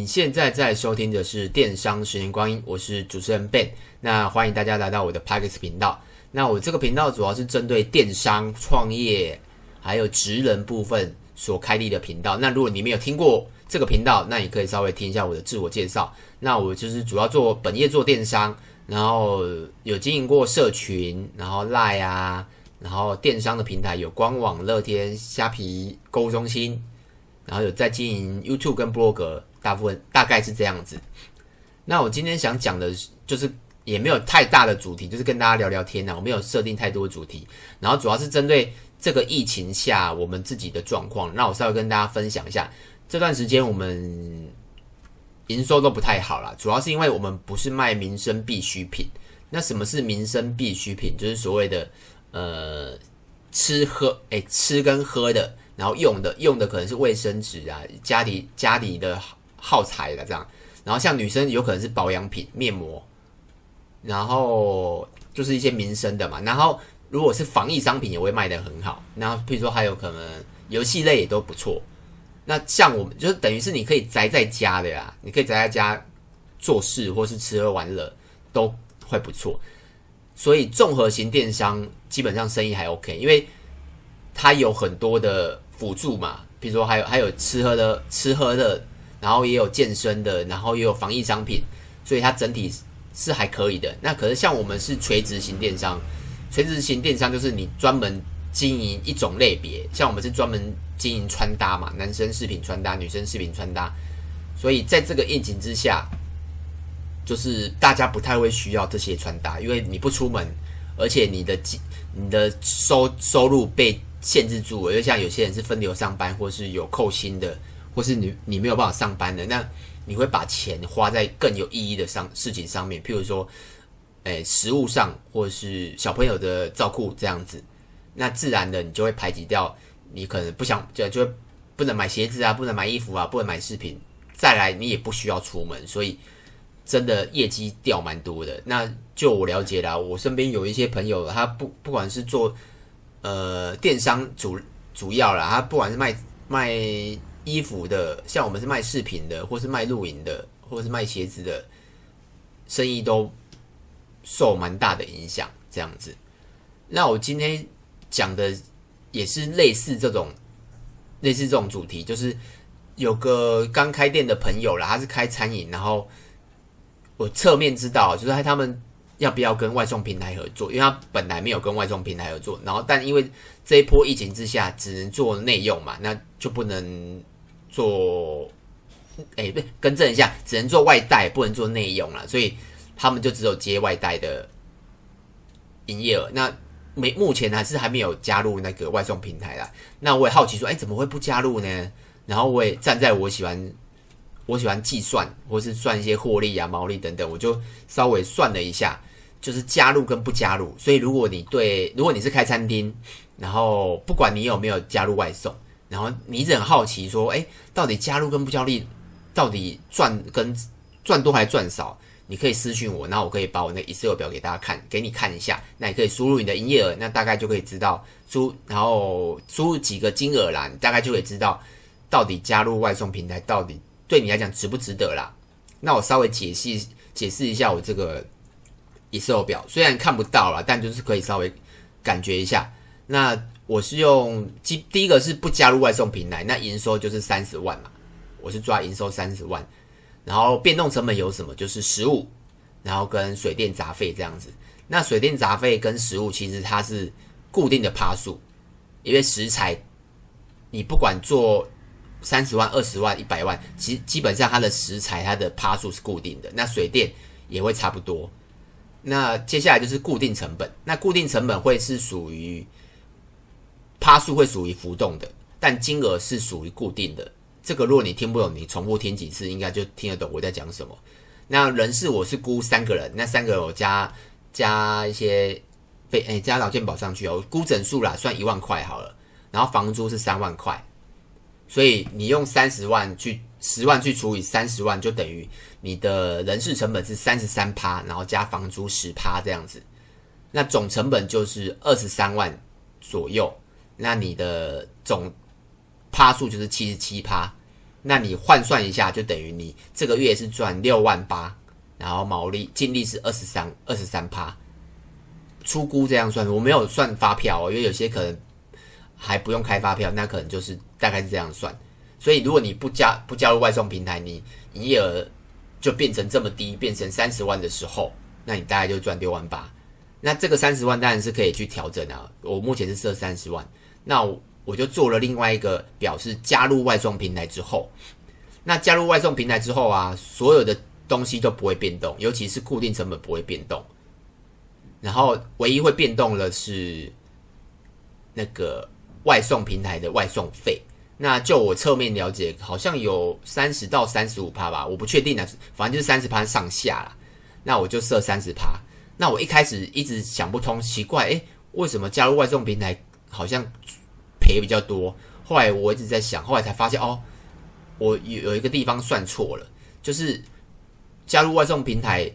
你现在在收听的是《电商十年光阴》，我是主持人 Ben。那欢迎大家来到我的 Podcast 频道。那我这个频道主要是针对电商创业还有职人部分所开立的频道。那如果你没有听过这个频道，那你可以稍微听一下我的自我介绍。那我就是主要做本业做电商，然后有经营过社群，然后 Line 啊，然后电商的平台有官网、乐天、虾皮购物中心，然后有在经营 YouTube 跟 Blog。大部分大概是这样子。那我今天想讲的，就是也没有太大的主题，就是跟大家聊聊天呐。我没有设定太多的主题，然后主要是针对这个疫情下我们自己的状况。那我稍微跟大家分享一下，这段时间我们营收都不太好啦，主要是因为我们不是卖民生必需品。那什么是民生必需品？就是所谓的呃吃喝，诶，吃跟喝的，然后用的用的可能是卫生纸啊，家里家里的。耗材的这样，然后像女生有可能是保养品、面膜，然后就是一些民生的嘛。然后如果是防疫商品也会卖得很好。然后譬如说还有可能游戏类也都不错。那像我们就是等于是你可以宅在家的呀，你可以宅在家做事或是吃喝玩乐都会不错。所以综合型电商基本上生意还 OK，因为它有很多的辅助嘛，比如说还有还有吃喝的吃喝的。然后也有健身的，然后也有防疫商品，所以它整体是还可以的。那可是像我们是垂直型电商，垂直型电商就是你专门经营一种类别，像我们是专门经营穿搭嘛，男生饰品穿搭，女生饰品穿搭。所以在这个疫情之下，就是大家不太会需要这些穿搭，因为你不出门，而且你的你的收收入被限制住了，因为像有些人是分流上班，或是有扣薪的。或是你你没有办法上班的，那你会把钱花在更有意义的上事情上面，譬如说，诶，食物上，或是小朋友的照顾这样子，那自然的你就会排挤掉你可能不想就就不能买鞋子啊，不能买衣服啊，不能买饰品，再来你也不需要出门，所以真的业绩掉蛮多的。那就我了解啦，我身边有一些朋友，他不不管是做呃电商主主要啦，他不管是卖卖。衣服的，像我们是卖饰品的，或是卖露营的，或是卖鞋子的，生意都受蛮大的影响。这样子，那我今天讲的也是类似这种，类似这种主题，就是有个刚开店的朋友啦，他是开餐饮，然后我侧面知道，就是他们要不要跟外送平台合作，因为他本来没有跟外送平台合作，然后但因为这一波疫情之下，只能做内用嘛，那就不能。做，哎、欸，不，更正一下，只能做外带，不能做内用了，所以他们就只有接外带的营业额。那没，目前还是还没有加入那个外送平台啦。那我也好奇说，哎、怎么会不加入呢？然后我也站在我喜欢，我喜欢计算，或是算一些获利啊、毛利等等，我就稍微算了一下，就是加入跟不加入。所以如果你对，如果你是开餐厅，然后不管你有没有加入外送。然后你一直很好奇说，哎，到底加入跟不加入，到底赚跟赚多还赚少？你可以私讯我，然后我可以把我那 Excel 表给大家看，给你看一下。那你可以输入你的营业额，那大概就可以知道输，然后输入几个金额啦，大概就可以知道到底加入外送平台到底对你来讲值不值得啦。那我稍微解析解释一下我这个 Excel 表，虽然看不到啦，但就是可以稍微感觉一下。那我是用第第一个是不加入外送平台，那营收就是三十万嘛，我是抓营收三十万，然后变动成本有什么？就是食物，然后跟水电杂费这样子。那水电杂费跟食物其实它是固定的趴数，因为食材你不管做三十万、二十万、一百万，其基本上它的食材它的趴数是固定的，那水电也会差不多。那接下来就是固定成本，那固定成本会是属于。趴数会属于浮动的，但金额是属于固定的。这个如果你听不懂，你重复听几次，应该就听得懂我在讲什么。那人事我是估三个人，那三个人我加加一些费，哎，加劳健保上去哦，估整数啦，算一万块好了。然后房租是三万块，所以你用三十万去十万去除以三十万，就等于你的人事成本是三十三趴，然后加房租十趴这样子，那总成本就是二十三万左右。那你的总趴数就是七十七趴，那你换算一下，就等于你这个月是赚六万八，然后毛利净利是二十三二十三趴，出估这样算，我没有算发票哦，因为有些可能还不用开发票，那可能就是大概是这样算。所以如果你不加不加入外送平台，你营业额就变成这么低，变成三十万的时候，那你大概就赚六万八。那这个三十万当然是可以去调整啊，我目前是设三十万，那我。就做了另外一个表示，加入外送平台之后，那加入外送平台之后啊，所有的东西都不会变动，尤其是固定成本不会变动。然后唯一会变动的是那个外送平台的外送费。那就我侧面了解，好像有三十到三十五趴吧，我不确定啊，反正就是三十趴上下啦。那我就设三十趴。那我一开始一直想不通，奇怪，诶，为什么加入外送平台好像？赔比较多，后来我一直在想，后来才发现哦，我有有一个地方算错了，就是加入外送平台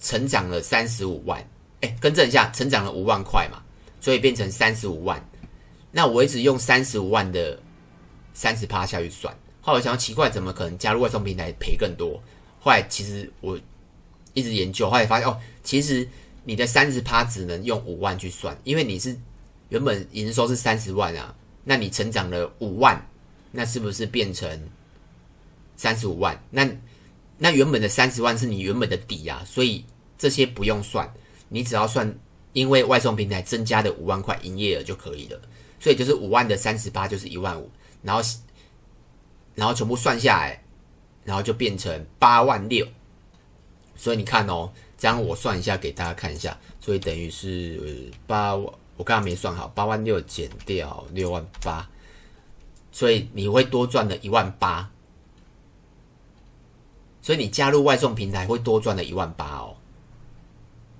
成长了三十五万，哎，更正一下，成长了五万块嘛，所以变成三十五万。那我一直用三十五万的三十趴下去算，后来我想奇怪，怎么可能加入外送平台赔更多？后来其实我一直研究，后来发现哦，其实你的三十趴只能用五万去算，因为你是。原本营收是三十万啊，那你成长了五万，那是不是变成三十五万？那那原本的三十万是你原本的底啊，所以这些不用算，你只要算因为外送平台增加的五万块营业额就可以了。所以就是五万的三十八就是一万五，然后然后全部算下来，然后就变成八万六。所以你看哦，这样我算一下给大家看一下，所以等于是八万。我刚刚没算好，八万六减掉六万八，所以你会多赚了一万八。所以你加入外送平台会多赚了一万八哦。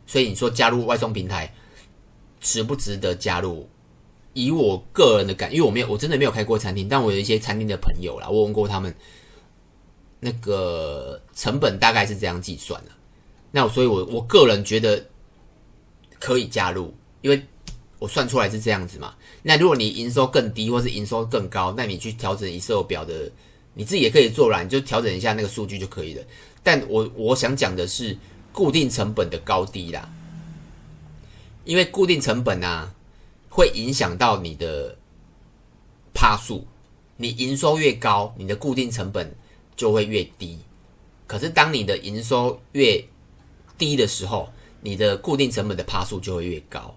所以你说加入外送平台值不值得加入？以我个人的感，因为我没有，我真的没有开过餐厅，但我有一些餐厅的朋友啦，我问过他们，那个成本大概是这样计算的。那所以我我个人觉得可以加入，因为。我算出来是这样子嘛？那如果你营收更低，或是营收更高，那你去调整 Excel 表的，你自己也可以做啦，你就调整一下那个数据就可以了。但我我想讲的是固定成本的高低啦，因为固定成本啊会影响到你的趴数，你营收越高，你的固定成本就会越低。可是当你的营收越低的时候，你的固定成本的趴数就会越高。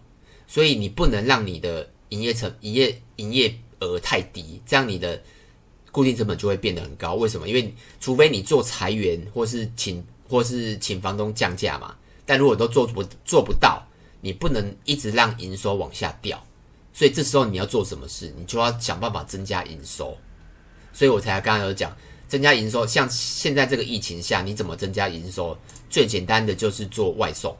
所以你不能让你的营业成营业营业额太低，这样你的固定成本就会变得很高。为什么？因为除非你做裁员，或是请或是请房东降价嘛。但如果都做不做不到，你不能一直让营收往下掉。所以这时候你要做什么事？你就要想办法增加营收。所以我才刚刚有讲增加营收。像现在这个疫情下，你怎么增加营收？最简单的就是做外送。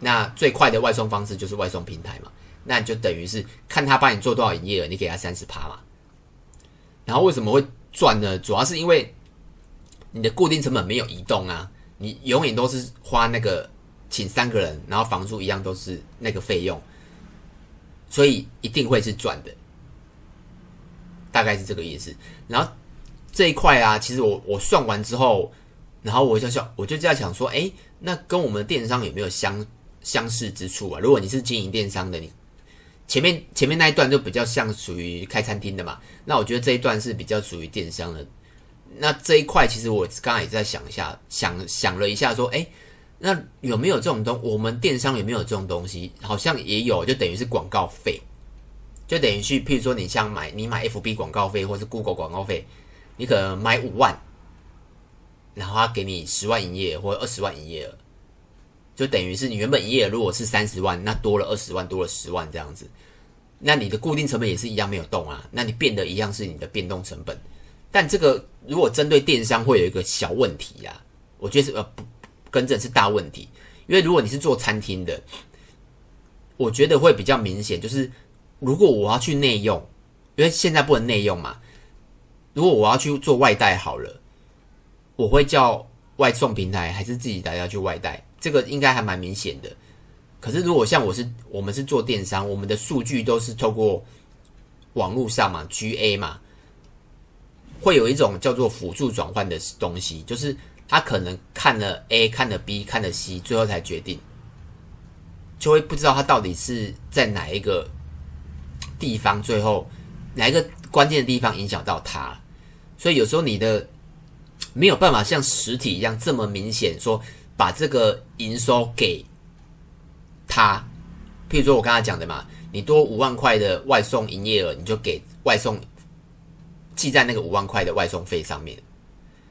那最快的外送方式就是外送平台嘛，那就等于是看他帮你做多少营业额，你给他三十趴嘛。然后为什么会赚呢？主要是因为你的固定成本没有移动啊，你永远都是花那个请三个人，然后房租一样都是那个费用，所以一定会是赚的，大概是这个意思。然后这一块啊，其实我我算完之后，然后我就想，我就在想说，诶，那跟我们的电商有没有相相似之处啊，如果你是经营电商的，你前面前面那一段就比较像属于开餐厅的嘛，那我觉得这一段是比较属于电商的。那这一块其实我刚刚也在想一下，想想了一下，说，哎，那有没有这种东？我们电商有没有这种东西？好像也有，就等于是广告费，就等于去，譬如说你像买你买 FB 广告费，或是 Google 广告费，你可能买五万，然后他给你十万营业额或者二十万营业额。就等于是你原本营业额如果是三十万，那多了二十万，多了十万这样子，那你的固定成本也是一样没有动啊，那你变的一样是你的变动成本。但这个如果针对电商会有一个小问题啊，我觉得是呃不更正是大问题，因为如果你是做餐厅的，我觉得会比较明显，就是如果我要去内用，因为现在不能内用嘛，如果我要去做外带好了，我会叫外送平台还是自己打电话去外带？这个应该还蛮明显的，可是如果像我是我们是做电商，我们的数据都是透过网络上嘛，GA 嘛，会有一种叫做辅助转换的东西，就是他可能看了 A，看了 B，看了 C，最后才决定，就会不知道他到底是在哪一个地方，最后哪一个关键的地方影响到他。所以有时候你的没有办法像实体一样这么明显，说把这个营收给他。譬如说我刚才讲的嘛，你多五万块的外送营业额，你就给外送。记在那个五万块的外送费上面，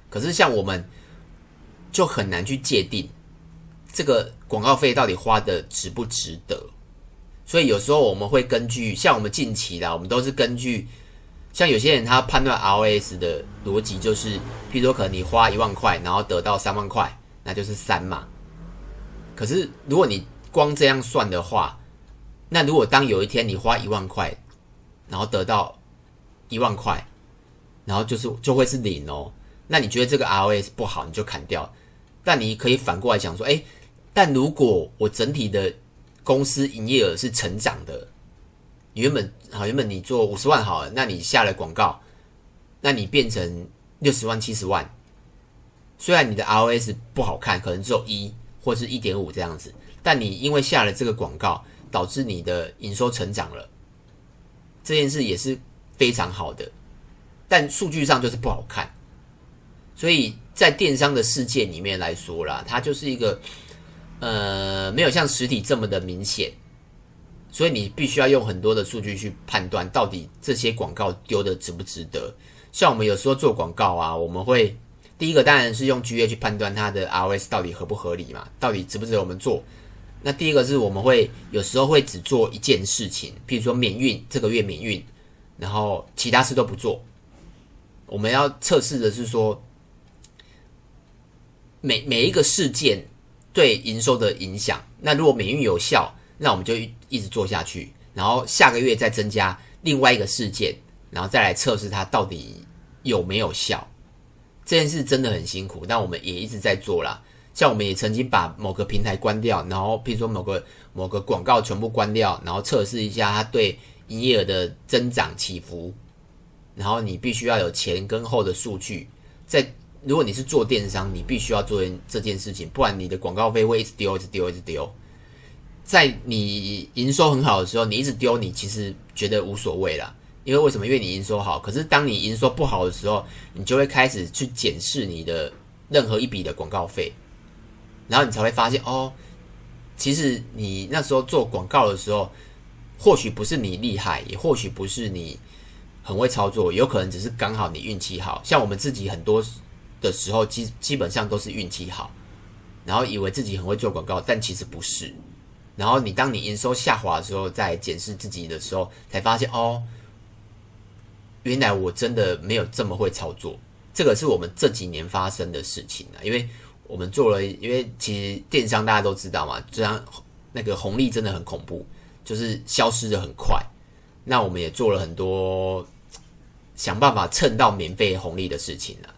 可是像我们就很难去界定这个广告费到底花的值不值得，所以有时候我们会根据像我们近期的，我们都是根据像有些人他判断 ROS 的逻辑就是，譬如说可能你花一万块，然后得到三万块，那就是三嘛。可是如果你光这样算的话，那如果当有一天你花一万块，然后得到一万块。然后就是就会是零哦，那你觉得这个 ROS 不好，你就砍掉。但你可以反过来讲说，哎，但如果我整体的公司营业额是成长的，原本好，原本你做五十万好了，那你下了广告，那你变成六十万、七十万，虽然你的 ROS 不好看，可能只有一或是一点五这样子，但你因为下了这个广告，导致你的营收成长了，这件事也是非常好的。但数据上就是不好看，所以在电商的世界里面来说啦，它就是一个呃没有像实体这么的明显，所以你必须要用很多的数据去判断到底这些广告丢的值不值得。像我们有时候做广告啊，我们会第一个当然是用 GA 去判断它的 ROS 到底合不合理嘛，到底值不值得我们做。那第一个是我们会有时候会只做一件事情，譬如说免运，这个月免运，然后其他事都不做。我们要测试的是说，每每一个事件对营收的影响。那如果免运有效，那我们就一直做下去，然后下个月再增加另外一个事件，然后再来测试它到底有没有效。这件事真的很辛苦，但我们也一直在做啦。像我们也曾经把某个平台关掉，然后譬如说某个某个广告全部关掉，然后测试一下它对营业额的增长起伏。然后你必须要有前跟后的数据，在如果你是做电商，你必须要做这件事情，不然你的广告费会一直丢，一直丢，一直丢。在你营收很好的时候，你一直丢，你其实觉得无所谓啦。因为为什么？因为你营收好。可是当你营收不好的时候，你就会开始去检视你的任何一笔的广告费，然后你才会发现哦，其实你那时候做广告的时候，或许不是你厉害，也或许不是你。很会操作，有可能只是刚好你运气好，像我们自己很多的时候基基本上都是运气好，然后以为自己很会做广告，但其实不是。然后你当你营收下滑的时候，在检视自己的时候，才发现哦，原来我真的没有这么会操作。这个是我们这几年发生的事情啊，因为我们做了，因为其实电商大家都知道嘛，这样那个红利真的很恐怖，就是消失的很快。那我们也做了很多。想办法蹭到免费红利的事情了，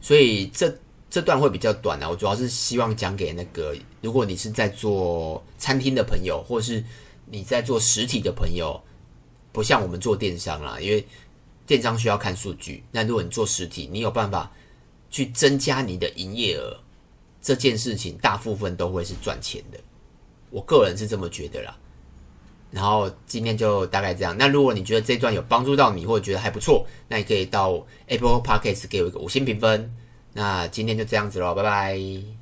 所以这这段会比较短啊。我主要是希望讲给那个，如果你是在做餐厅的朋友，或是你在做实体的朋友，不像我们做电商啦，因为电商需要看数据。那如果你做实体，你有办法去增加你的营业额，这件事情大部分都会是赚钱的。我个人是这么觉得啦。然后今天就大概这样。那如果你觉得这段有帮助到你，或者觉得还不错，那你可以到 Apple Podcast 给我一个五星评分。那今天就这样子喽，拜拜。